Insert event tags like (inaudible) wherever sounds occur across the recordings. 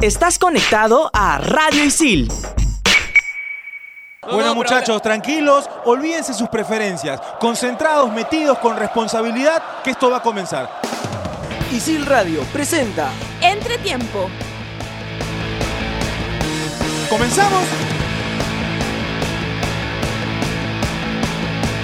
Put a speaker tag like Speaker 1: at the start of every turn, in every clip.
Speaker 1: Estás conectado a Radio Isil.
Speaker 2: Bueno muchachos, tranquilos, olvídense sus preferencias, concentrados, metidos con responsabilidad, que esto va a comenzar.
Speaker 1: Isil Radio presenta
Speaker 3: Entretiempo.
Speaker 2: ¿Comenzamos?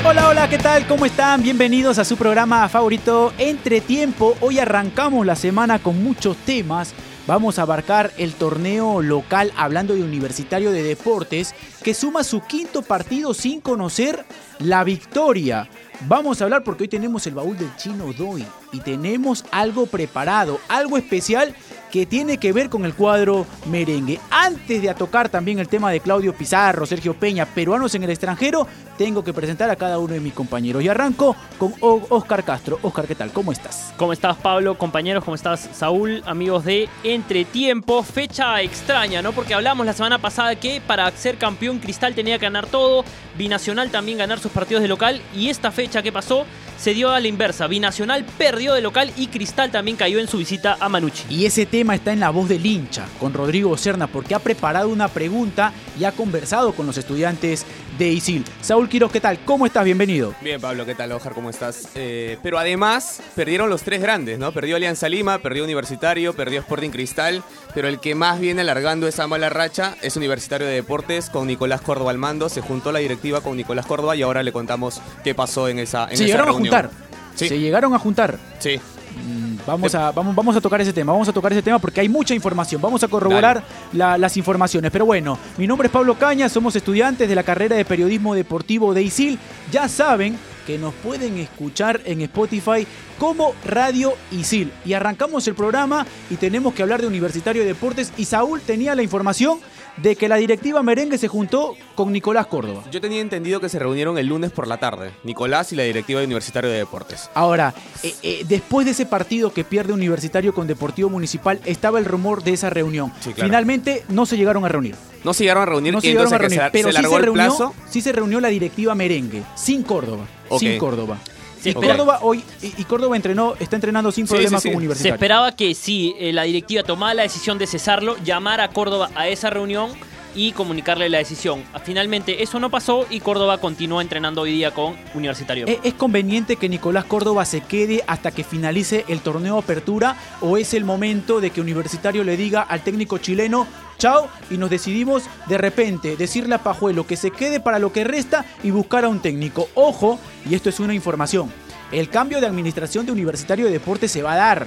Speaker 4: Hola, hola, ¿qué tal? ¿Cómo están? Bienvenidos a su programa favorito Entretiempo. Hoy arrancamos la semana con muchos temas. Vamos a abarcar el torneo local hablando de Universitario de Deportes que suma su quinto partido sin conocer la victoria. Vamos a hablar porque hoy tenemos el baúl del chino Doi y tenemos algo preparado, algo especial que tiene que ver con el cuadro merengue. Antes de tocar también el tema de Claudio Pizarro, Sergio Peña, peruanos en el extranjero, tengo que presentar a cada uno de mis compañeros. Y arranco con Oscar Castro. Oscar, ¿qué tal? ¿Cómo estás?
Speaker 5: ¿Cómo estás, Pablo? Compañeros, ¿cómo estás, Saúl? Amigos de Entretiempo. Fecha extraña, ¿no? Porque hablamos la semana pasada que para ser campeón Cristal tenía que ganar todo, Binacional también ganar sus partidos de local y esta fecha que pasó se dio a la inversa. Binacional perdió de local y Cristal también cayó en su visita a Manucci.
Speaker 4: Y ese tema está en la voz del hincha, con Rodrigo Serna, porque ha preparado una pregunta y ha conversado con los estudiantes de Isil. Saúl Quiroz, ¿qué tal? ¿Cómo estás? Bienvenido.
Speaker 6: Bien, Pablo, ¿qué tal, Ojar? ¿Cómo estás? Eh, pero además, perdieron los tres grandes, ¿no? Perdió Alianza Lima, perdió Universitario, perdió Sporting Cristal, pero el que más viene alargando esa mala racha es Universitario de Deportes con Nicolás Córdoba al mando. Se juntó la directiva con Nicolás Córdoba y ahora le contamos qué pasó en esa, en
Speaker 4: Se
Speaker 6: esa reunión.
Speaker 4: A juntar.
Speaker 6: Sí.
Speaker 4: Se llegaron a juntar.
Speaker 6: Sí.
Speaker 4: Mm, Vamos a, vamos, vamos a tocar ese tema, vamos a tocar ese tema porque hay mucha información. Vamos a corroborar la- las informaciones. Pero bueno, mi nombre es Pablo Caña, somos estudiantes de la carrera de periodismo deportivo de ISIL. Ya saben que nos pueden escuchar en Spotify como Radio ISIL. Y arrancamos el programa y tenemos que hablar de Universitario de Deportes. Y Saúl tenía la información de que la directiva merengue se juntó con Nicolás Córdoba.
Speaker 6: Yo tenía entendido que se reunieron el lunes por la tarde, Nicolás y la directiva de Universitario de Deportes.
Speaker 4: Ahora, eh, eh, después de ese partido que pierde Universitario con Deportivo Municipal, estaba el rumor de esa reunión.
Speaker 6: Sí, claro.
Speaker 4: Finalmente no se llegaron a reunir.
Speaker 6: No se llegaron a reunir
Speaker 4: No se llegaron a reunir,
Speaker 6: se,
Speaker 4: pero
Speaker 6: se
Speaker 4: sí se, reunió, sí se reunió la directiva merengue, sin Córdoba. Sin Córdoba.
Speaker 5: Se
Speaker 4: Y Córdoba hoy y, y Córdoba entrenó, está entrenando sin
Speaker 6: Sí,
Speaker 4: problemas
Speaker 6: sí, sí.
Speaker 4: con
Speaker 5: Se
Speaker 4: Universitario.
Speaker 5: esperaba que si la directiva tomara la decisión de cesarlo, llamara a Córdoba a esa reunión y comunicarle la decisión. Finalmente eso no pasó y Córdoba continúa entrenando hoy día con Universitario.
Speaker 4: ¿Es, es conveniente que Nicolás Córdoba se quede hasta que finalice el torneo Apertura o es el momento de que Universitario le diga al técnico chileno chao y nos decidimos de repente decirle a Pajuelo que se quede para lo que resta y buscar a un técnico? Ojo, y esto es una información, el cambio de administración de Universitario de Deportes se va a dar.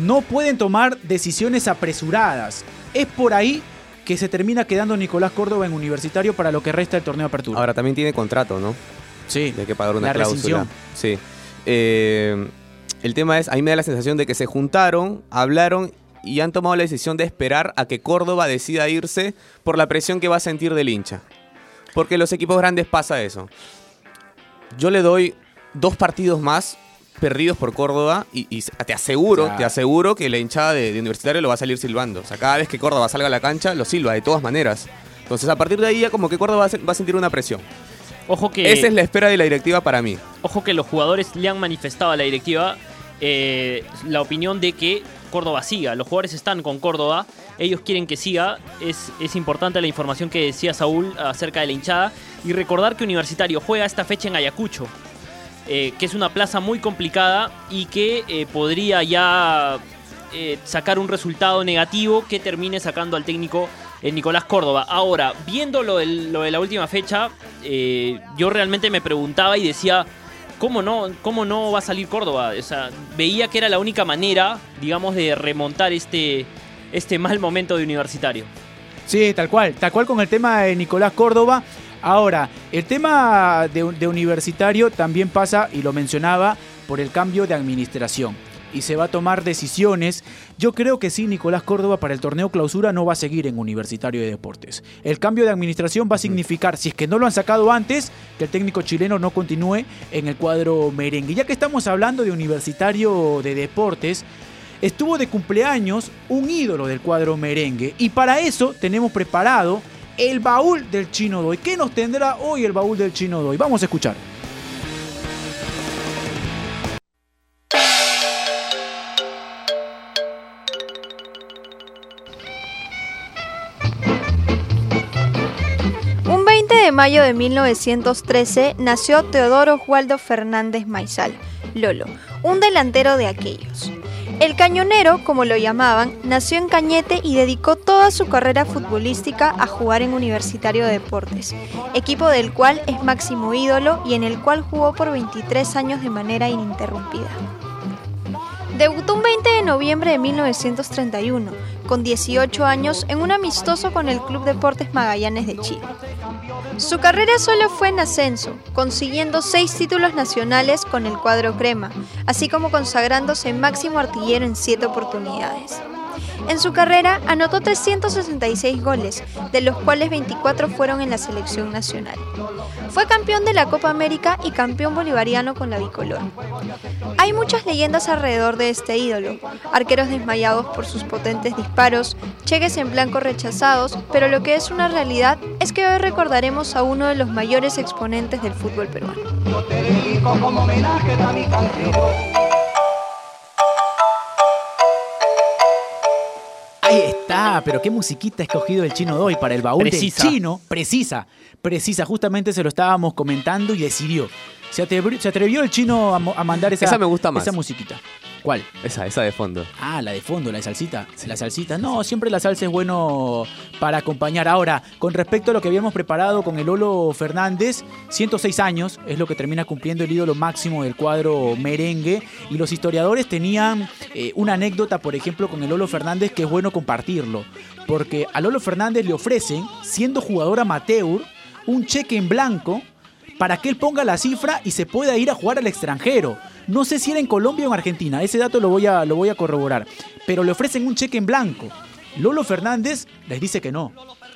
Speaker 4: No pueden tomar decisiones apresuradas. Es por ahí que se termina quedando Nicolás Córdoba en Universitario para lo que resta del torneo Apertura.
Speaker 6: Ahora también tiene contrato, ¿no?
Speaker 4: sí,
Speaker 6: Hay que pagar una
Speaker 4: La
Speaker 6: cláusula.
Speaker 4: rescisión.
Speaker 6: Sí. Eh, el tema es, a mí me da la sensación de que se juntaron, hablaron y han tomado la decisión de esperar a que Córdoba decida irse por la presión que va a sentir del hincha. Porque los equipos grandes pasa eso. Yo le doy dos partidos más perdidos por Córdoba y, y te aseguro,
Speaker 4: Claro.
Speaker 6: te aseguro que la hinchada de, de Universitario lo va a salir silbando. O sea, cada vez que Córdoba salga a la cancha, lo silba de todas maneras. Entonces, a partir de ahí ya como que Córdoba va a, se- va a sentir una presión.
Speaker 5: Ojo que...
Speaker 6: Esa es la espera de la directiva para mí.
Speaker 5: Ojo que los jugadores le han manifestado a la directiva eh, la opinión de que Córdoba siga. Los jugadores están con Córdoba, ellos quieren que siga. Es, es importante la información que decía Saúl acerca de la hinchada. Y recordar que Universitario juega esta fecha en Ayacucho, eh, que es una plaza muy complicada y que eh, podría ya eh, sacar un resultado negativo que termine sacando al técnico Nicolás Córdoba. Ahora, viendo lo, de la última fecha, yo realmente me preguntaba y decía, ¿cómo no, ¿cómo no va a salir Córdoba? Veía que era la única manera, digamos, de remontar este, este mal momento de universitario.
Speaker 4: Sí, tal cual, tal cual con el tema de Nicolás Córdoba. Ahora, el tema de, de universitario también pasa, y lo mencionaba, por el cambio de administración. Y se va a tomar decisiones. Yo creo que sí, Nicolás Córdoba para el torneo clausura no va a seguir en Universitario de Deportes. El cambio de administración va a significar, si es que no lo han sacado antes, que el técnico chileno no continúe en el cuadro merengue. Ya que estamos hablando de Universitario de Deportes, estuvo de cumpleaños un ídolo del cuadro merengue. Y para eso tenemos preparado el baúl del Chino Doy. ¿Qué nos tendrá hoy el baúl del Chino Doy? Vamos a escuchar.
Speaker 3: Un 20 de mayo de 1913 nació Teodoro Oswaldo Fernández Maizal, Lolo, un delantero de aquellos. El cañonero, como lo llamaban, nació en Cañete y dedicó toda su carrera futbolística a jugar en Universitario de Deportes, equipo del cual es máximo ídolo y en el cual jugó por 23 años de manera ininterrumpida. Debutó un 20 de noviembre de 1931, con 18 años, en un amistoso con el Club Deportes Magallanes de Chile. Su carrera solo fue en ascenso, consiguiendo seis títulos nacionales con el cuadro crema, así como consagrándose máximo artillero en siete oportunidades. En su carrera anotó 366 goles, de los cuales 24 fueron en la selección nacional. Fue campeón de la Copa América y campeón bolivariano con la bicolor. Hay muchas leyendas alrededor de este ídolo, arqueros desmayados por sus potentes disparos, cheques en blanco rechazados, pero lo que es una realidad es que hoy recordaremos a uno de los mayores exponentes del fútbol peruano.
Speaker 4: Ahí está, pero qué musiquita ha escogido el chino de hoy para el baúl
Speaker 5: Precisa.
Speaker 4: del chino. Precisa, precisa. Justamente se lo estábamos comentando y decidió. Se atrevió, se atrevió el chino a, a mandar esa,
Speaker 6: Esa me gusta más.
Speaker 4: Esa musiquita. ¿Cuál?
Speaker 6: Esa, esa de fondo.
Speaker 4: Ah, la de fondo, la de salsita. La salsita. No, siempre la salsa es bueno para acompañar. Ahora, con respecto a lo que habíamos preparado con el Lolo Fernández, 106 años es lo que termina cumpliendo el ídolo máximo del cuadro merengue. Y los historiadores tenían eh, una anécdota, por ejemplo, con el Lolo Fernández que es bueno compartirlo. Porque a Lolo Fernández le ofrecen, siendo jugador amateur, un cheque en blanco para que él ponga la cifra y se pueda ir a jugar al extranjero. No sé si era en Colombia o en Argentina, ese dato lo voy a, lo voy a corroborar. Pero le ofrecen un cheque en blanco. Lolo Fernández les dice que no,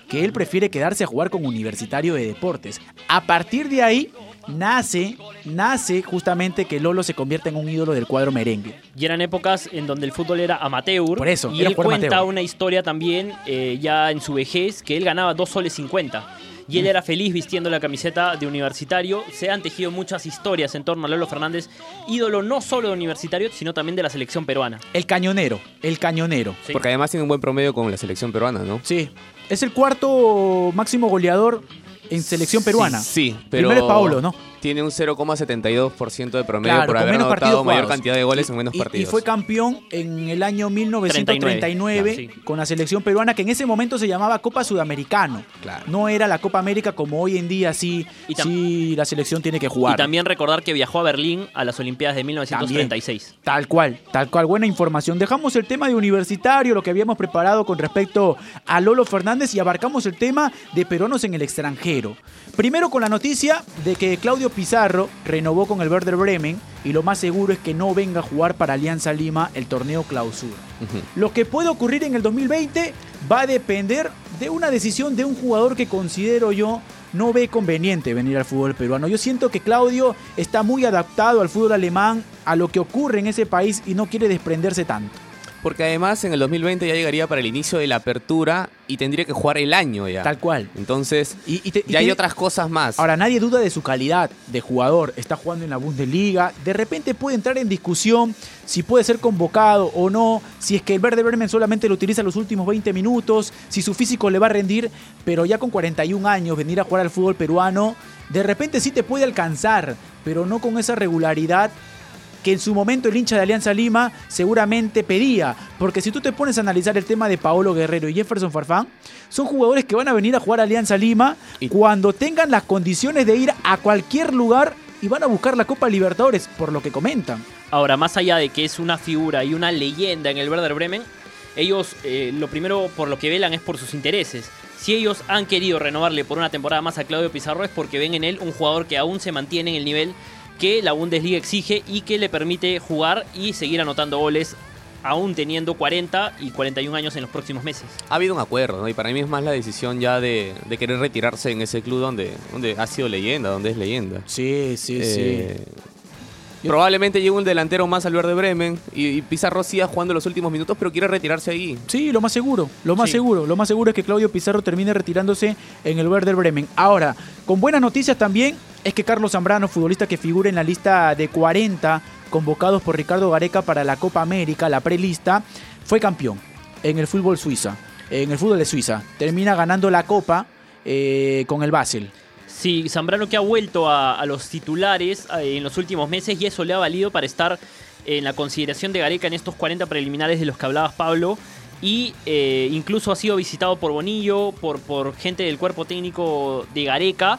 Speaker 4: que él prefiere quedarse a jugar con Universitario de Deportes. A partir de ahí nace, nace justamente que Lolo se convierta en un ídolo del cuadro merengue.
Speaker 5: Y eran épocas en donde el fútbol era amateur.
Speaker 4: Por eso,
Speaker 5: Y él cuenta
Speaker 4: amateur.
Speaker 5: una historia también, eh, ya en su vejez, que él ganaba 2 soles 50. Y él era feliz vistiendo la camiseta de universitario. Se han tejido muchas historias en torno a Lolo Fernández, ídolo no solo de universitario, sino también de la selección peruana.
Speaker 4: El cañonero, el cañonero.
Speaker 5: Sí.
Speaker 6: Porque además tiene un buen promedio con la selección peruana, ¿no?
Speaker 4: Sí, es el cuarto máximo goleador en selección peruana.
Speaker 6: Sí, sí, pero.
Speaker 4: Primero es Paolo, ¿no?
Speaker 6: Tiene un 0,72% de promedio
Speaker 4: Claro,
Speaker 6: por haber anotado
Speaker 4: partidos
Speaker 6: mayor
Speaker 4: jugados.
Speaker 6: cantidad de goles
Speaker 4: Y-
Speaker 6: en menos
Speaker 4: y-
Speaker 6: partidos.
Speaker 4: Y fue campeón en el año 1939
Speaker 5: 39, claro,
Speaker 4: con la selección peruana, que en ese momento se llamaba Copa Sudamericano.
Speaker 6: Claro.
Speaker 4: No era la Copa América como hoy en día sí,
Speaker 5: Y
Speaker 4: sí la selección tiene que jugar.
Speaker 5: Y también recordar que viajó a Berlín a las Olimpiadas de 1936.
Speaker 4: Tal cual, tal cual, buena información. Dejamos el tema de universitario, lo que habíamos preparado con respecto a Lolo Fernández y abarcamos el tema de peruanos en el extranjero. Primero con la noticia de que Claudio Pizarro renovó con el Werder Bremen y lo más seguro es que no venga a jugar para Alianza Lima el torneo clausura. Lo que puede ocurrir en el 2020 va a depender de una decisión de un jugador que considero yo no ve conveniente venir al fútbol peruano. Yo siento que Claudio está muy adaptado al fútbol alemán, a lo que ocurre en ese país y no quiere desprenderse tanto.
Speaker 6: Porque además en el 2020 ya llegaría para el inicio de la apertura y tendría que jugar el año ya.
Speaker 4: Tal cual.
Speaker 6: Entonces,
Speaker 4: Y, y te- y
Speaker 6: ya hay
Speaker 4: te-
Speaker 6: otras cosas más.
Speaker 4: Ahora, nadie duda de su calidad de jugador. Está jugando en la Bundesliga. De repente puede entrar en discusión si puede ser convocado o no. Si es que el Verde Bremen solamente lo utiliza los últimos 20 minutos. Si su físico le va a rendir. Pero ya con 41 años, venir a jugar al fútbol peruano. De repente sí te puede alcanzar. Pero no con esa regularidad que en su momento el hincha de Alianza Lima seguramente pedía. Porque si tú te pones a analizar el tema de Paolo Guerrero y Jefferson Farfán, son jugadores que van a venir a jugar a Alianza Lima
Speaker 6: Y-
Speaker 4: cuando tengan las condiciones de ir a cualquier lugar y van a buscar la Copa Libertadores, por lo que comentan.
Speaker 5: Ahora, más allá de que es una figura y una leyenda en el Werder Bremen, ellos eh, lo primero por lo que velan es por sus intereses. Si ellos han querido renovarle por una temporada más a Claudio Pizarro es porque ven en él un jugador que aún se mantiene en el nivel que la Bundesliga exige y que le permite jugar y seguir anotando goles aún teniendo 40 y 41 años en los próximos meses.
Speaker 6: Ha habido un acuerdo, ¿no? Y para mí es más la decisión ya de, de querer retirarse en ese club donde, donde ha sido leyenda, donde es leyenda.
Speaker 4: Sí, sí,
Speaker 6: Eh, Probablemente llegue un delantero más al Verde Bremen y, y Pizarro siga jugando los últimos minutos, pero quiere retirarse ahí.
Speaker 4: Sí, lo más seguro, lo más
Speaker 5: Sí.
Speaker 4: seguro, lo más seguro es que Claudio Pizarro termine retirándose en el Werder Bremen. Ahora, con buenas noticias también es que Carlos Zambrano, futbolista que figura en la lista de 40 convocados por Ricardo Gareca para la Copa América, la prelista, fue campeón en el fútbol suiza, en el fútbol de Suiza. Termina ganando la Copa eh, con el Basel.
Speaker 5: Sí, Zambrano que ha vuelto a, a los titulares eh, en los últimos meses y eso le ha valido para estar en la consideración de Gareca en estos 40 preliminares de los que hablabas, Pablo. Y eh, incluso ha sido visitado por Bonillo, por, por gente del cuerpo técnico de Gareca.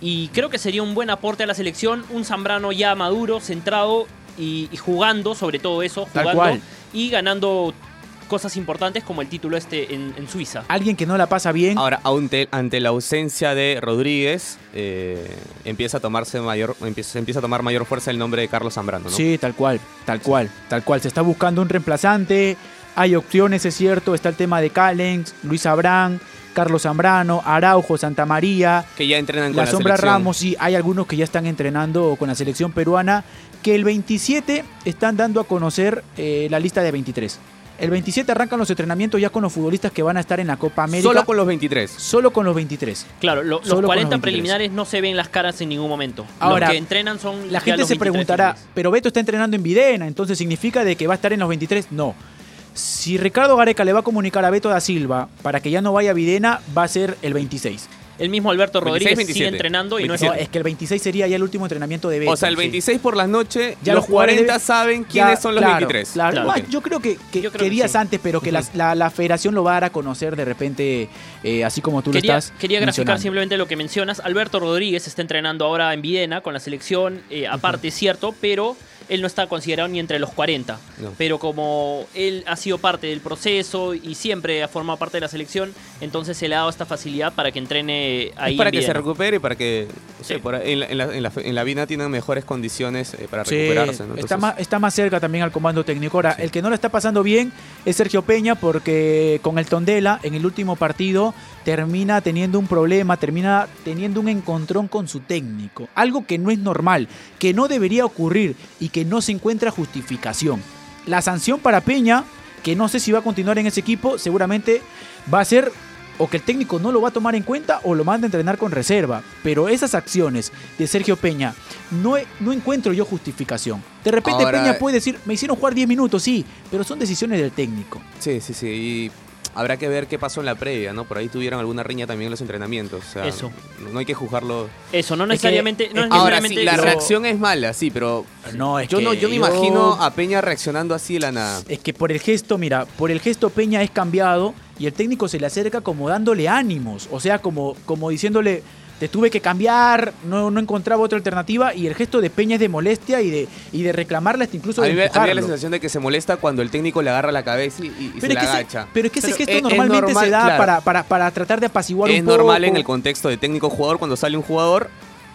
Speaker 5: Y creo que sería un buen aporte a la selección. Un Zambrano ya maduro, centrado y, y jugando, sobre todo eso, jugando y ganando cosas importantes como el título este en, en Suiza.
Speaker 4: Alguien que no la pasa bien.
Speaker 6: Ahora, ante, ante la ausencia de Rodríguez, eh, empieza a tomarse mayor, empieza, empieza a tomar mayor fuerza el nombre de Carlos Zambrano, ¿no?
Speaker 4: Sí, tal cual, tal cual, tal cual. Se está buscando un reemplazante. Hay opciones, es cierto. Está el tema de Callens, Luis Abrán, Carlos Zambrano, Araujo, Santa María.
Speaker 6: Que ya entrenan con
Speaker 4: La
Speaker 6: la,
Speaker 4: Sombra
Speaker 6: selección.
Speaker 4: Ramos, sí, hay algunos que ya están entrenando con la selección peruana, que el 27 están dando a conocer eh, la lista de 23. El 27 arrancan los entrenamientos ya con los futbolistas que van a estar en la Copa América.
Speaker 6: Solo con los 23.
Speaker 4: Solo con los 23.
Speaker 5: Claro, lo- los
Speaker 4: con
Speaker 5: 40
Speaker 4: los 23.
Speaker 5: preliminares no se ven las caras en ningún momento.
Speaker 4: Ahora,
Speaker 5: los que entrenan son
Speaker 4: La gente
Speaker 5: los
Speaker 4: se
Speaker 5: 23
Speaker 4: preguntará, pero Beto está entrenando en Videna, entonces significa de que va a estar en los 23. No. Si Ricardo Gareca le va a comunicar a Beto da Silva para que ya no vaya a Videna, va a ser el 26.
Speaker 5: El mismo Alberto
Speaker 6: 26,
Speaker 5: Rodríguez sigue
Speaker 6: 27.
Speaker 5: entrenando y no es
Speaker 4: No,
Speaker 6: 27.
Speaker 4: es que el 26 sería ya el último entrenamiento de Beto.
Speaker 6: O sea, el
Speaker 4: sí.
Speaker 6: 26 por las noches,
Speaker 4: Ya
Speaker 6: los
Speaker 4: los jugadores
Speaker 6: 40
Speaker 4: deben-
Speaker 6: saben
Speaker 4: Ya,
Speaker 6: quiénes son los
Speaker 4: claro,
Speaker 6: 23.
Speaker 4: Claro, yo creo que, que-
Speaker 5: Yo creo
Speaker 4: que
Speaker 5: que
Speaker 4: días
Speaker 5: sí.
Speaker 4: antes, pero que la, la federación lo va a dar a conocer de repente, eh, así como tú
Speaker 5: Quería,
Speaker 4: lo estás
Speaker 5: quería graficar simplemente lo que mencionas. Alberto Rodríguez está entrenando ahora en Videna con la selección, eh, aparte es cierto, pero él no está considerado ni entre los 40.
Speaker 6: No.
Speaker 5: Pero como él ha sido parte del proceso y siempre ha formado parte de la selección, entonces se le ha dado esta facilidad para que entrene ahí
Speaker 6: Es para que se recupere y para que no sé,
Speaker 5: Sí.
Speaker 6: por ahí en, la, en, la, en, la, en la Vina tienen mejores condiciones eh, para
Speaker 4: Sí,
Speaker 6: recuperarse. ¿no?
Speaker 4: está, más, está más cerca también al comando técnico. Ahora, el que no lo está pasando bien es Sergio Peña porque con el Tondela en el último partido termina teniendo un problema, termina teniendo un encontrón con su técnico. Algo que no es normal, que no debería ocurrir y que no se encuentra justificación. La sanción para Peña, que no sé si va a continuar en ese equipo, seguramente va a ser o que el técnico no lo va a tomar en cuenta o lo manda a entrenar con reserva. Pero esas acciones de Sergio Peña no, no encuentro yo justificación. De repente
Speaker 6: Ahora-
Speaker 4: Peña puede decir, me hicieron jugar 10 minutos, sí, pero son decisiones del técnico.
Speaker 6: Sí, sí, sí. Y habrá que ver qué pasó en la previa, ¿no? Por ahí tuvieron alguna riña también en los entrenamientos. O sea,
Speaker 5: Eso.
Speaker 6: No, hay que juzgarlo.
Speaker 5: Eso, no
Speaker 4: Es que-
Speaker 5: necesariamente. no
Speaker 6: Ahora sí, la reacción es mala, sí, pero
Speaker 4: No, es
Speaker 6: yo
Speaker 4: que
Speaker 6: no, yo
Speaker 4: yo-
Speaker 6: imagino a Peña reaccionando así de la nada.
Speaker 4: Es que por el gesto, mira, por el gesto Peña es cambiado y el técnico se le acerca como dándole ánimos, o sea, como, como diciéndole, te tuve que cambiar, no, no encontraba otra alternativa y el gesto de Peña es de molestia y de, y de reclamarle hasta incluso
Speaker 6: A
Speaker 4: de
Speaker 6: mí, me, a mí me da la sensación de que se molesta cuando el técnico le agarra la cabeza y, y- y se la
Speaker 4: es,
Speaker 6: agacha.
Speaker 4: ese, pero es que ese gesto
Speaker 6: es- es
Speaker 4: normalmente
Speaker 6: normal,
Speaker 4: se da
Speaker 6: claro.
Speaker 4: para, para, para tratar de apaciguar
Speaker 6: es
Speaker 4: un poco.
Speaker 6: normal en el contexto de técnico-jugador cuando sale un jugador,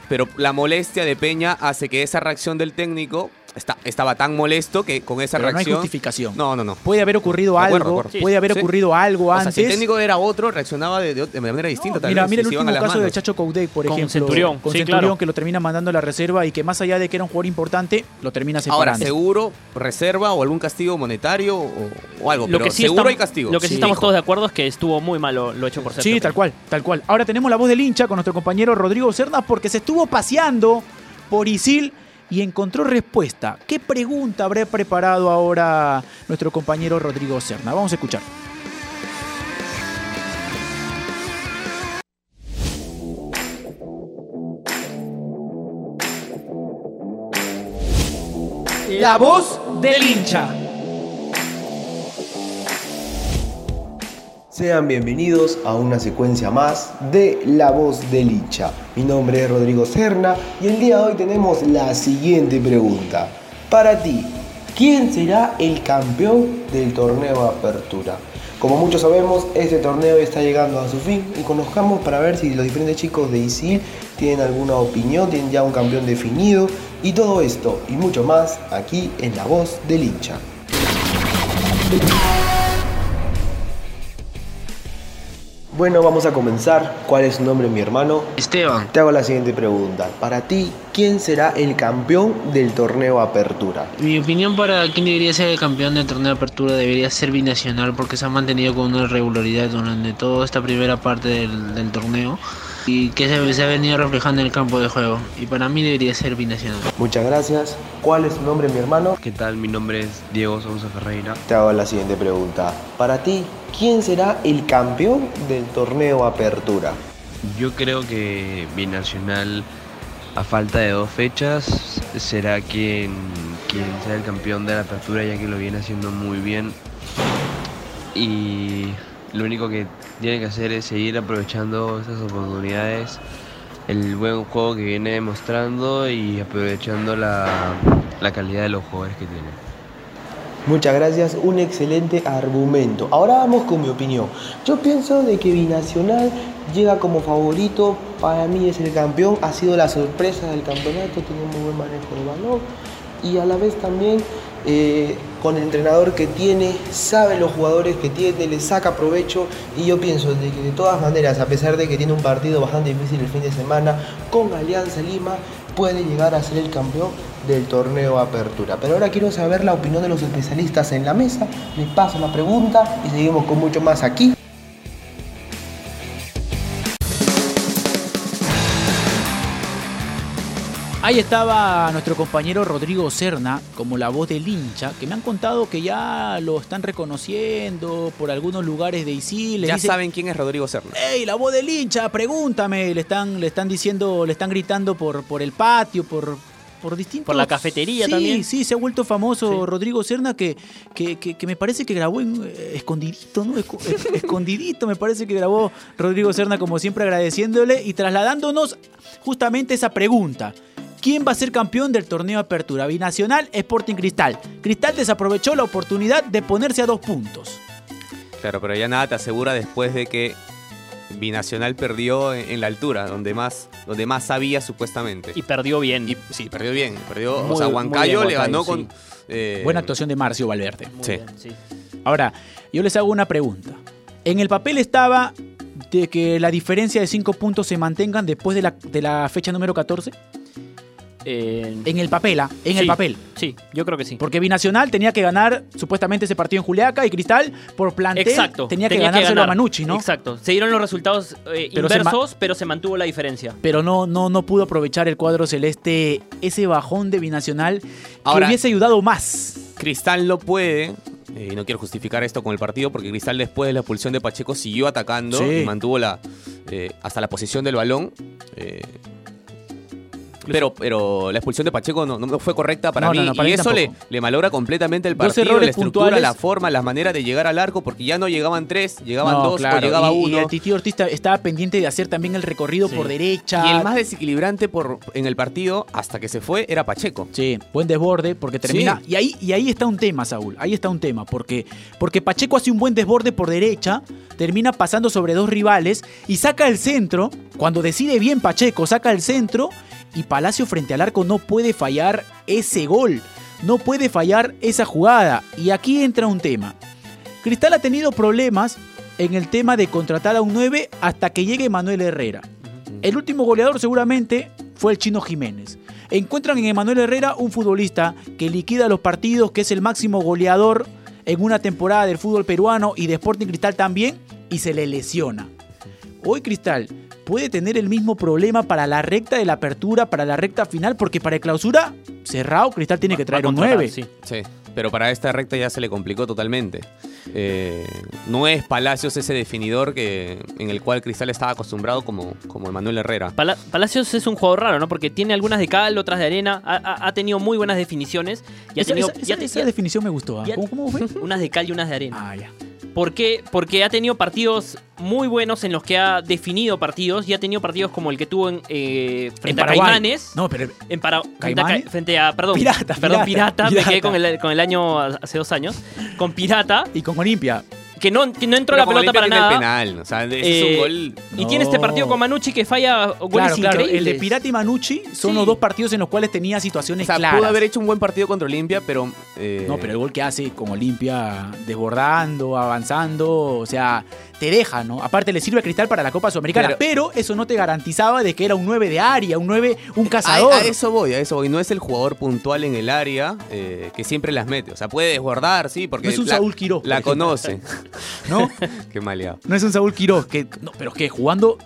Speaker 6: pero la molestia de Peña hace que esa reacción del técnico está, estaba tan molesto que con esa
Speaker 4: pero no hay
Speaker 6: reacción...
Speaker 4: justificación.
Speaker 6: No, no, no.
Speaker 4: Puede haber ocurrido algo,
Speaker 6: acuerdo, de acuerdo.
Speaker 4: puede haber
Speaker 6: Sí.
Speaker 4: ocurrido algo
Speaker 6: O sea,
Speaker 4: antes.
Speaker 6: si el técnico era otro, reaccionaba de, de- de manera distinta.
Speaker 4: No, mira,
Speaker 6: vez,
Speaker 4: mira el último caso de. Chacho Coudé, por
Speaker 5: Con
Speaker 4: ejemplo.
Speaker 5: Centurión,
Speaker 4: Con
Speaker 5: sí,
Speaker 4: Centurión,
Speaker 5: claro.
Speaker 4: que lo termina mandando a la reserva y que más allá de que era un jugador importante, lo termina
Speaker 6: Ahora,
Speaker 4: separando.
Speaker 6: seguro, reserva o algún castigo monetario o, o algo,
Speaker 5: Lo
Speaker 6: pero
Speaker 5: que sí
Speaker 6: seguro
Speaker 5: estamos-
Speaker 6: hay castigo.
Speaker 5: Lo que sí,
Speaker 4: Sí,
Speaker 5: estamos
Speaker 4: hijo.
Speaker 5: todos de acuerdo es que estuvo muy malo lo hecho por Sergio
Speaker 4: Sí, tal cual, tal cual. Ahora tenemos la voz del hincha con nuestro compañero Rodrigo Cerna porque se estuvo paseando por Isil y encontró respuesta. ¿Qué pregunta habrá preparado ahora nuestro compañero Rodrigo Cerna? Vamos a escuchar. La voz del hincha.
Speaker 7: Sean bienvenidos a una secuencia más de La Voz del Hincha. Mi nombre es Rodrigo Serna y el día de hoy tenemos la siguiente pregunta. Para ti, ¿quién será el campeón del torneo Apertura? Como muchos sabemos, este torneo está llegando a su fin y conozcamos para ver si los diferentes chicos de ISIL tienen alguna opinión, tienen ya un campeón definido y todo esto y mucho más aquí en La Voz del Hincha. Bueno, vamos a comenzar. ¿Cuál es su nombre, mi hermano?
Speaker 8: Esteban,
Speaker 7: Te hago la siguiente pregunta. Para ti, ¿quién será el campeón del torneo Apertura?
Speaker 8: mi opinión para quién debería ser el campeón del torneo apertura debería ser binacional porque se ha mantenido con una regularidad durante toda esta primera parte del, del torneo y que se, se ha venido reflejando en el campo de juego. Y para mí debería ser binacional.
Speaker 7: Muchas gracias. ¿Cuál es su nombre, mi hermano?
Speaker 9: ¿Qué tal? Mi nombre es Diego Sousa Ferreira.
Speaker 7: Te hago la siguiente pregunta. Para ti, ¿quién será el campeón del torneo Apertura?
Speaker 9: Yo creo que Binacional, a falta de dos fechas, será quien, quien sea el campeón de la apertura, ya que lo viene haciendo muy bien. Y lo único que tiene que hacer es seguir aprovechando esas oportunidades, el buen juego que viene demostrando y aprovechando la, la calidad de los jugadores que tiene.
Speaker 7: Muchas gracias, un excelente argumento. Ahora vamos con mi opinión. Yo pienso de que Binacional llega como favorito, para mí es el campeón, ha sido la sorpresa del campeonato, tiene muy buen manejo de balón y a la vez también eh, con el entrenador que tiene, sabe los jugadores que tiene, le saca provecho y yo pienso que de todas maneras, a pesar de que tiene un partido bastante difícil el fin de semana, con Alianza Lima puede llegar a ser el campeón del torneo Apertura. Pero ahora quiero saber la opinión de los especialistas en la mesa, les paso la pregunta y seguimos con mucho más aquí.
Speaker 4: Ahí estaba nuestro compañero Rodrigo Serna, como la voz del hincha, que me han contado que ya lo están reconociendo por algunos lugares de Isil.
Speaker 6: Ya
Speaker 4: dicen,
Speaker 6: saben quién es Rodrigo Serna.
Speaker 4: ¡Ey, la voz del hincha! Pregúntame. Le están, le están diciendo, le están gritando por, por el patio, por, por distintos...
Speaker 5: Por la cafetería
Speaker 4: Sí,
Speaker 5: también.
Speaker 4: Sí, se ha vuelto famoso
Speaker 5: Sí.
Speaker 4: Rodrigo Serna, que, que, que- que me parece que grabó en eh, escondidito, ¿no? Esco- es- (laughs) escondidito, me parece que grabó Rodrigo Serna, como siempre, agradeciéndole y trasladándonos justamente esa pregunta. ¿Quién va a ser campeón del torneo de Apertura? Binacional, Sporting Cristal. Cristal desaprovechó la oportunidad de ponerse a dos puntos.
Speaker 6: Claro, pero ya nada te asegura después de que Binacional perdió en, en la altura, donde más, donde más sabía supuestamente.
Speaker 5: Y perdió bien.
Speaker 6: Y sí, perdió bien. Perdió,
Speaker 5: Muy-
Speaker 6: o sea, Huancayo le ganó con. eh,
Speaker 4: Buena actuación de Marcio Valverde.
Speaker 5: Muy
Speaker 6: sí.
Speaker 5: bien, sí.
Speaker 4: Ahora, yo les hago una pregunta. En el papel estaba de que la diferencia de 5 puntos se mantengan después de la, de la fecha número 14.
Speaker 5: Eh,
Speaker 4: En el papel, ¿ah? En el papel.
Speaker 5: sí, yo creo que sí.
Speaker 4: Porque Binacional tenía que ganar supuestamente ese partido en Juliaca y Cristal por plantel
Speaker 5: Exacto.
Speaker 4: tenía que ganárselo a
Speaker 5: ganar.
Speaker 4: Manucci, ¿no?
Speaker 5: Exacto. Se dieron los resultados eh,
Speaker 4: Pero se ma-
Speaker 5: inversos, pero se mantuvo la diferencia.
Speaker 4: Pero no, no, no pudo aprovechar el cuadro celeste ese bajón de Binacional que hubiese ayudado más.
Speaker 6: Cristal no puede. eh, Y no quiero justificar esto con el partido porque Cristal después de la expulsión de Pacheco siguió atacando
Speaker 4: Sí.
Speaker 6: y mantuvo la eh, hasta la posición del balón. eh, pero, pero la expulsión de Pacheco no, no fue correcta para
Speaker 4: No,
Speaker 6: mí.
Speaker 4: no, no, para
Speaker 6: y
Speaker 4: mí
Speaker 6: eso le,
Speaker 4: tampoco.
Speaker 6: le malogra completamente el
Speaker 4: Dos
Speaker 6: partido,
Speaker 4: errores
Speaker 6: la estructura,
Speaker 4: puntuales.
Speaker 6: la forma, las maneras de llegar al arco, porque ya no llegaban tres, llegaban
Speaker 4: No,
Speaker 6: dos
Speaker 4: claro,
Speaker 6: o llegaba
Speaker 4: y, y
Speaker 6: uno.
Speaker 4: el Titi Ortiz ta- estaba pendiente de hacer también el recorrido
Speaker 5: Sí.
Speaker 4: por derecha.
Speaker 6: Y el más desequilibrante por, en el partido hasta que se fue era Pacheco.
Speaker 4: Sí, buen desborde porque termina. Y ahí, y ahí está un tema, Saúl. Ahí está un tema. Porque, porque Pacheco hace un buen desborde por derecha, termina pasando sobre dos rivales y saca el centro. Cuando decide bien Pacheco, saca el centro y Palacio frente al arco no puede fallar ese gol. No puede fallar esa jugada. Y aquí entra un tema. Cristal ha tenido problemas en el tema de contratar a un 9 hasta que llegue Manuel Herrera. El último goleador seguramente fue el Chino Jiménez. Encuentran en Emanuel Herrera un futbolista que liquida los partidos, que es el máximo goleador en una temporada del fútbol peruano y de Sporting Cristal también, y se le lesiona. Hoy Cristal puede tener el mismo problema para la recta de la apertura, para la recta final, porque para el clausura cerrado Cristal tiene que
Speaker 5: Va
Speaker 4: traer un
Speaker 5: contratar,
Speaker 4: 9.
Speaker 5: sí.
Speaker 6: Sí, pero para esta recta ya se le complicó totalmente. Eh, no es Palacios ese definidor que, en el cual Cristal estaba acostumbrado como, como Emanuel Herrera.
Speaker 5: Pala- Palacios es un jugador raro, ¿no? Porque tiene algunas de cal, otras de arena. Ha, ha- ha tenido muy buenas definiciones. Y ha
Speaker 4: Esa,
Speaker 5: tenido
Speaker 4: esa-
Speaker 5: ya
Speaker 4: esa-
Speaker 5: te-
Speaker 4: esa
Speaker 5: ya-
Speaker 4: definición me gustó. ¿ah?
Speaker 5: ya-
Speaker 4: ¿Cómo, cómo fue? (laughs)
Speaker 5: unas de cal y unas de arena.
Speaker 4: Ah, ya.
Speaker 5: ¿Por qué? Porque ha tenido partidos muy buenos en los que ha definido partidos y ha tenido partidos como el que tuvo en, eh, frente
Speaker 4: En
Speaker 5: a. Caimanes.
Speaker 4: No, pero
Speaker 5: En para, frente, a,
Speaker 4: ¿Caimanes?
Speaker 5: Ca- frente a- perdón,
Speaker 4: Pirata,
Speaker 5: perdón,
Speaker 4: Pirata,
Speaker 5: pirata, me quedé
Speaker 4: Pirata.
Speaker 5: con el, con el año hace dos años, con Pirata,
Speaker 4: y con Olimpia.
Speaker 5: Que no, que no entró
Speaker 6: Pero
Speaker 5: la pelota para nada.
Speaker 6: el penal, o sea, ese
Speaker 5: Eh,
Speaker 6: es un gol.
Speaker 5: Y tiene este partido con Manucci que falla goles
Speaker 4: Claro, claro.
Speaker 5: increíbles.
Speaker 4: El de Pirata y Manucci son
Speaker 5: Sí.
Speaker 4: los dos partidos en los cuales tenía
Speaker 6: O
Speaker 4: situaciones
Speaker 6: sea,
Speaker 4: claras.
Speaker 6: pudo haber hecho un buen partido contra Olimpia, pero. eh,
Speaker 4: No, pero el gol que hace con Olimpia desbordando, avanzando, o sea, te deja, ¿no? Aparte le sirve a Cristal para la Copa Sudamericana, pero,
Speaker 6: Pero-
Speaker 4: eso no te garantizaba de que era un 9 de área, un 9, un cazador.
Speaker 6: a eso voy, a eso voy. No es el jugador puntual en el área eh, que siempre las mete. O sea, puede desbordar, sí, porque
Speaker 4: No es un
Speaker 6: la,
Speaker 4: Saúl Quiroz,
Speaker 6: la conoce.
Speaker 4: ¿no? (laughs)
Speaker 6: Qué maleado.
Speaker 4: No es un Saúl Quiroz, que, no, pero que jugando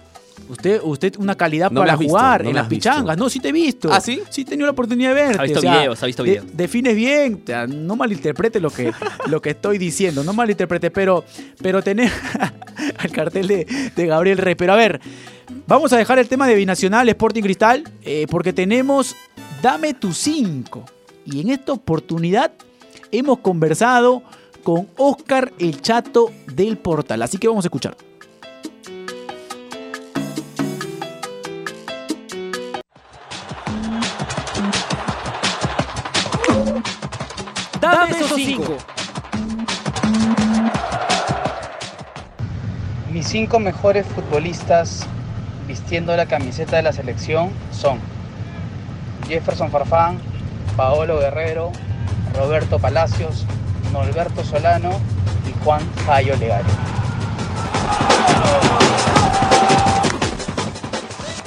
Speaker 4: usted usted una calidad
Speaker 6: No
Speaker 4: para
Speaker 6: visto,
Speaker 4: jugar
Speaker 6: no
Speaker 4: en las
Speaker 6: visto.
Speaker 4: pichangas. No, sí te he visto.
Speaker 6: ¿Ah, sí?
Speaker 4: Sí he tenido la oportunidad de verte.
Speaker 5: Ha visto
Speaker 4: o sea,
Speaker 5: videos, ha visto
Speaker 4: de-
Speaker 5: videos.
Speaker 4: defines bien, o sea, no malinterprete lo que, (laughs) lo que estoy diciendo, no malinterprete, pero, pero tener (laughs) al cartel de, de Gabriel Rey. Pero a ver, vamos a dejar el tema de Binacional Sporting Cristal eh, porque tenemos Dame tu 5. Y en esta oportunidad hemos conversado con Oscar el Chato del Portal. Así que vamos a escuchar.
Speaker 1: Dame esos cinco.
Speaker 10: Mis cinco mejores futbolistas vistiendo la camiseta de la selección son Jefferson Farfán, Paolo Guerrero, Roberto Palacios, Norberto Solano y Juan Jayo Legal.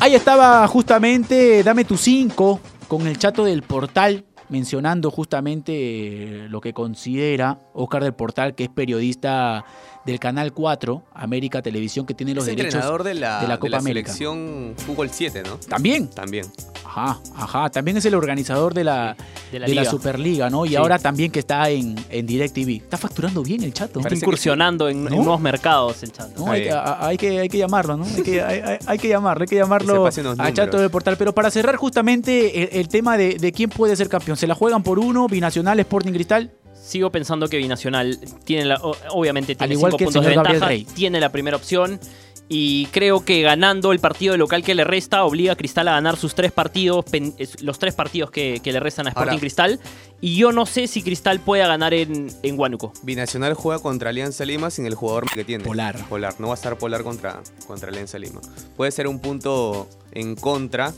Speaker 4: Ahí estaba justamente Dame tu 5 con el chato del portal mencionando justamente eh, lo que considera Oscar del Portal, que es periodista del Canal 4, América Televisión, que tiene los
Speaker 6: es
Speaker 4: derechos
Speaker 6: entrenador de la,
Speaker 4: de la Copa América.
Speaker 6: selección Fútbol 7, ¿no?
Speaker 4: También.
Speaker 6: También.
Speaker 4: Ajá, ajá. También es el organizador de la,
Speaker 5: De la
Speaker 4: de la
Speaker 5: liga.
Speaker 4: Superliga, ¿no? Y
Speaker 5: Sí.
Speaker 4: ahora también que está en, en DirecTV. Está facturando bien el chato.
Speaker 5: Está incursionando en, en nuevos mercados el chat.
Speaker 4: No, hay, que- a- hay que, hay que llamarlo, ¿no? Hay que, hay, hay- hay que llamarlo, hay que llamarlo a Chato del Portal. Pero para cerrar justamente el, el tema de, de quién puede ser campeón. ¿Se la juegan por uno? ¿Binacional, Sporting Cristal?
Speaker 5: Sigo pensando que Binacional tiene la, o- obviamente tiene
Speaker 4: Al igual
Speaker 5: cinco
Speaker 4: que el
Speaker 5: puntos de
Speaker 4: Gabriel
Speaker 5: ventaja,
Speaker 4: Rey.
Speaker 5: tiene la primera opción y creo que ganando el partido local que le resta obliga a Cristal a ganar sus tres partidos, pen- es- los tres partidos que, que le restan a Sporting
Speaker 6: Ahora-
Speaker 5: Cristal y yo no sé si Cristal pueda ganar en, en Huánuco.
Speaker 6: Binacional juega contra Alianza Lima sin el jugador que tiene.
Speaker 4: Polar.
Speaker 6: Polar. No va a estar Polar contra, contra Alianza Lima. Puede ser un punto en contra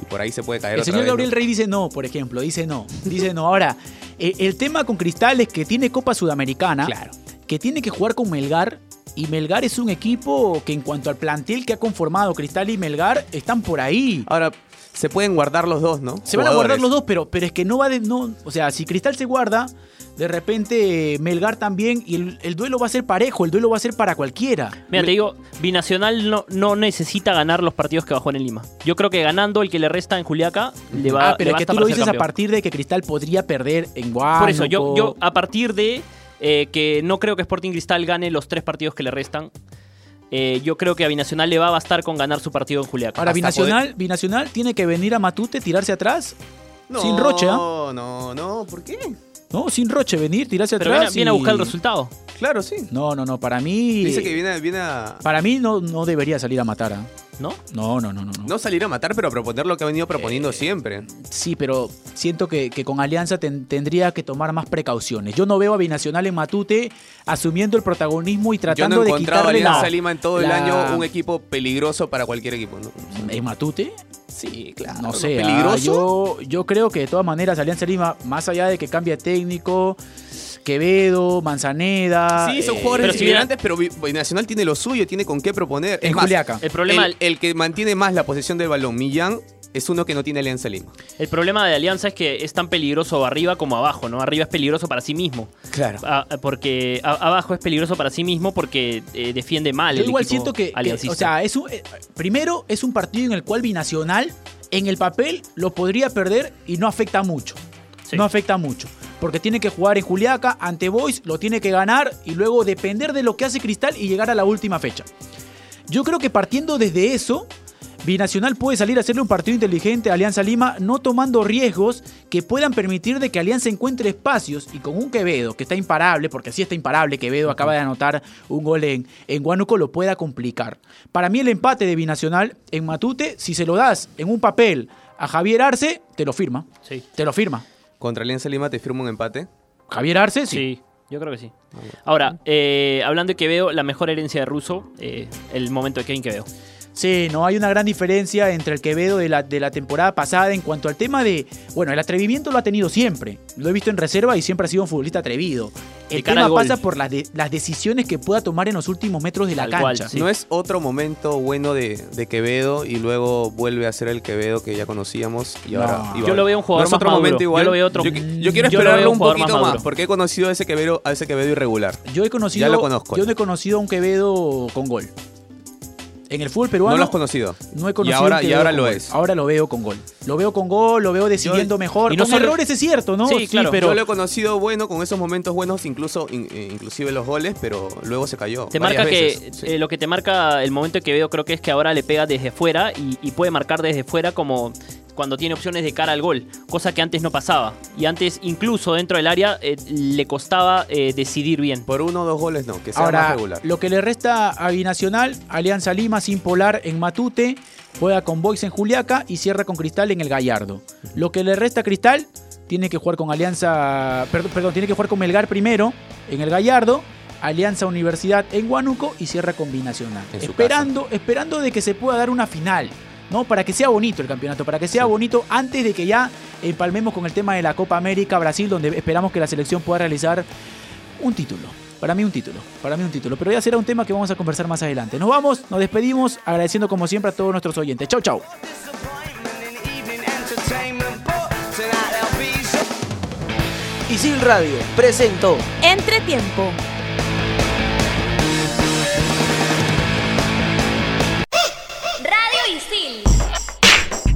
Speaker 6: y por ahí se puede caer
Speaker 4: El
Speaker 6: otra
Speaker 4: señor
Speaker 6: vez,
Speaker 4: Gabriel
Speaker 6: ¿no?
Speaker 4: Rey dice no, por ejemplo, dice no. Dice no. Ahora, eh, el tema con Cristal es que tiene Copa Sudamericana,
Speaker 6: Claro.
Speaker 4: que tiene que jugar con Melgar. Y Melgar es un equipo que en cuanto al plantel que ha conformado Cristal y Melgar, están por ahí.
Speaker 6: Ahora, se pueden guardar los dos, ¿no?
Speaker 4: Se van a guardar los dos, pero, pero es que no va de. No, o sea, si Cristal se guarda, de repente Melgar también, y el, el duelo va a ser parejo, el duelo va a ser para cualquiera.
Speaker 5: Mira, te digo, Binacional no, no necesita ganar los partidos que bajó en Lima. Yo creo que ganando el que le resta en Juliaca le va,
Speaker 4: ah, pero es que tú lo dices a partir de que Cristal podría perder en Guanaco.
Speaker 5: Por eso, yo, yo a partir de eh, que no creo que Sporting Cristal gane los tres partidos que le restan, eh, yo creo que a Binacional le va a bastar con ganar su partido en Juliaca.
Speaker 4: Ahora, Binacional, Binacional tiene que venir a Matute, tirarse atrás.
Speaker 6: No,
Speaker 4: Sin Roche, ¿ah?
Speaker 6: No, no, no. ¿Por qué?
Speaker 4: No, sin Roche, venir, tirarse
Speaker 5: Pero viene,
Speaker 4: atrás.
Speaker 5: viene a buscar el resultado.
Speaker 6: Claro, sí.
Speaker 4: No, no, no, para mí.
Speaker 6: Dice que viene, viene a
Speaker 4: Para mí no, no debería salir a matar. ¿ah?
Speaker 5: ¿No?
Speaker 4: No, no, no, no, no.
Speaker 6: no salir a matar, pero a proponer lo que ha venido proponiendo
Speaker 4: Eh,
Speaker 6: siempre.
Speaker 4: Sí, pero siento que, que con Alianza ten- tendría que tomar más precauciones. Yo no veo a Binacional en Matute asumiendo el protagonismo y
Speaker 6: Yo
Speaker 4: tratando
Speaker 6: no he
Speaker 4: de
Speaker 6: encontrado a Alianza
Speaker 4: la,
Speaker 6: Lima en todo el año un equipo peligroso para cualquier equipo, ¿no?
Speaker 4: ¿En Matute?
Speaker 6: Sí, claro.
Speaker 4: No sé. ah,
Speaker 6: ¿Peligroso?
Speaker 4: yo, yo creo que de todas maneras Alianza Lima, más allá de que cambie técnico, Quevedo, Manzaneda.
Speaker 6: Sí, son
Speaker 4: eh,
Speaker 6: jugadores
Speaker 5: pero si hubiera-
Speaker 6: inmigrantes, pero Vi- Binacional tiene lo suyo, tiene con qué proponer.
Speaker 4: En
Speaker 6: Es más,
Speaker 4: Juliaca.
Speaker 5: El problema,
Speaker 6: el, el que mantiene más la posesión del balón, Millán, es uno que no tiene Alianza Lima.
Speaker 5: el problema de Alianza es que es tan peligroso arriba como abajo, ¿no? Arriba es peligroso para sí mismo.
Speaker 6: Claro.
Speaker 5: A- porque a- abajo es peligroso para sí mismo porque eh, defiende mal
Speaker 4: Yo
Speaker 5: el
Speaker 4: igual
Speaker 5: equipo
Speaker 4: siento que, o sea, es un, eh, primero es un partido en el cual Binacional en el papel lo podría perder y no afecta mucho.
Speaker 5: Sí.
Speaker 4: No afecta mucho. Porque tiene que jugar en Juliaca, ante Boys, lo tiene que ganar y luego depender de lo que hace Cristal y llegar a la última fecha. Yo creo que partiendo desde eso, Binacional puede salir a hacerle un partido inteligente a Alianza Lima, no tomando riesgos que puedan permitir de que Alianza encuentre espacios y con un Quevedo, que está imparable, porque sí está imparable, Quevedo acaba de anotar un gol en, en Huánuco, lo pueda complicar. Para mí el empate de Binacional en Matute, si se lo das en un papel a Javier Arce, te lo firma.
Speaker 5: Sí.
Speaker 4: Te lo firma.
Speaker 6: Contra Alianza Lima te firma un empate.
Speaker 4: Javier Arce, sí.
Speaker 5: Sí, yo creo que sí. Ahora, eh, hablando de Quevedo, la mejor herencia de Russo, eh, el momento de Kevin Quevedo.
Speaker 4: Sí, no hay una gran diferencia entre el Quevedo de la, de la temporada pasada en cuanto al tema de. Bueno, el atrevimiento lo ha tenido siempre. Lo he visto en reserva y siempre ha sido un futbolista atrevido. El tema pasa por las, de- las decisiones que pueda tomar en los últimos metros de la
Speaker 5: Tal cual,
Speaker 4: cancha.
Speaker 5: Sí.
Speaker 6: No es otro momento bueno de, de Quevedo y luego vuelve a ser el Quevedo que ya conocíamos y
Speaker 4: No.
Speaker 6: ahora. y
Speaker 5: Yo lo veo un jugador
Speaker 6: ¿No es
Speaker 5: más
Speaker 6: otro
Speaker 5: maduro.
Speaker 6: momento igual.
Speaker 5: Yo lo veo otro-
Speaker 6: Yo, yo quiero esperarlo
Speaker 5: un
Speaker 6: poquito
Speaker 5: más
Speaker 6: porque he conocido a ese Quevedo, a ese Quevedo irregular.
Speaker 4: Yo he conocido.
Speaker 6: Ya lo conozco.
Speaker 4: Yo no he conocido a un Quevedo con gol. En el fútbol peruano.
Speaker 6: No lo has conocido.
Speaker 4: No he conocido
Speaker 6: Y ahora, y ahora lo
Speaker 4: gol.
Speaker 6: es.
Speaker 4: Ahora lo veo con gol. Lo veo con gol, lo veo decidiendo mejor.
Speaker 5: y no
Speaker 4: con
Speaker 5: solo-
Speaker 4: errores es cierto, ¿no?
Speaker 5: Sí, claro.
Speaker 4: pero
Speaker 6: Yo lo he conocido bueno con esos momentos buenos, incluso in- eh, inclusive los goles, pero luego se cayó.
Speaker 5: Te marca que
Speaker 6: sí.
Speaker 5: eh, lo que te marca el momento que veo creo que es que ahora le pega desde fuera y, y puede marcar desde fuera como cuando tiene opciones de cara al gol, cosa que antes no pasaba. Y antes incluso dentro del área eh, le costaba eh, decidir bien.
Speaker 6: Por uno o dos goles no, que sea más
Speaker 4: Ahora,
Speaker 6: regular.
Speaker 4: lo que le resta a Binacional, Alianza Lima sin Polar en Matute, juega con Boys en Juliaca y cierra con Cristal en el Gallardo. Lo que le resta a Cristal, tiene que jugar con Alianza, perdón, perdón, tiene que jugar con Melgar primero en el Gallardo, Alianza Universidad en Huánuco y cierra con Binacional. Esperando, esperando de que se pueda dar una final. ¿No? Para que sea bonito el campeonato, para que sea bonito antes de que ya empalmemos con el tema de la Copa América Brasil, donde esperamos que la selección pueda realizar un título. Para mí un título, para mí un título. Pero ya será un tema que vamos a conversar más adelante. Nos vamos, nos despedimos, agradeciendo como siempre a todos nuestros oyentes. Chau, chau.
Speaker 1: Isil Radio presentó
Speaker 11: Entretiempo.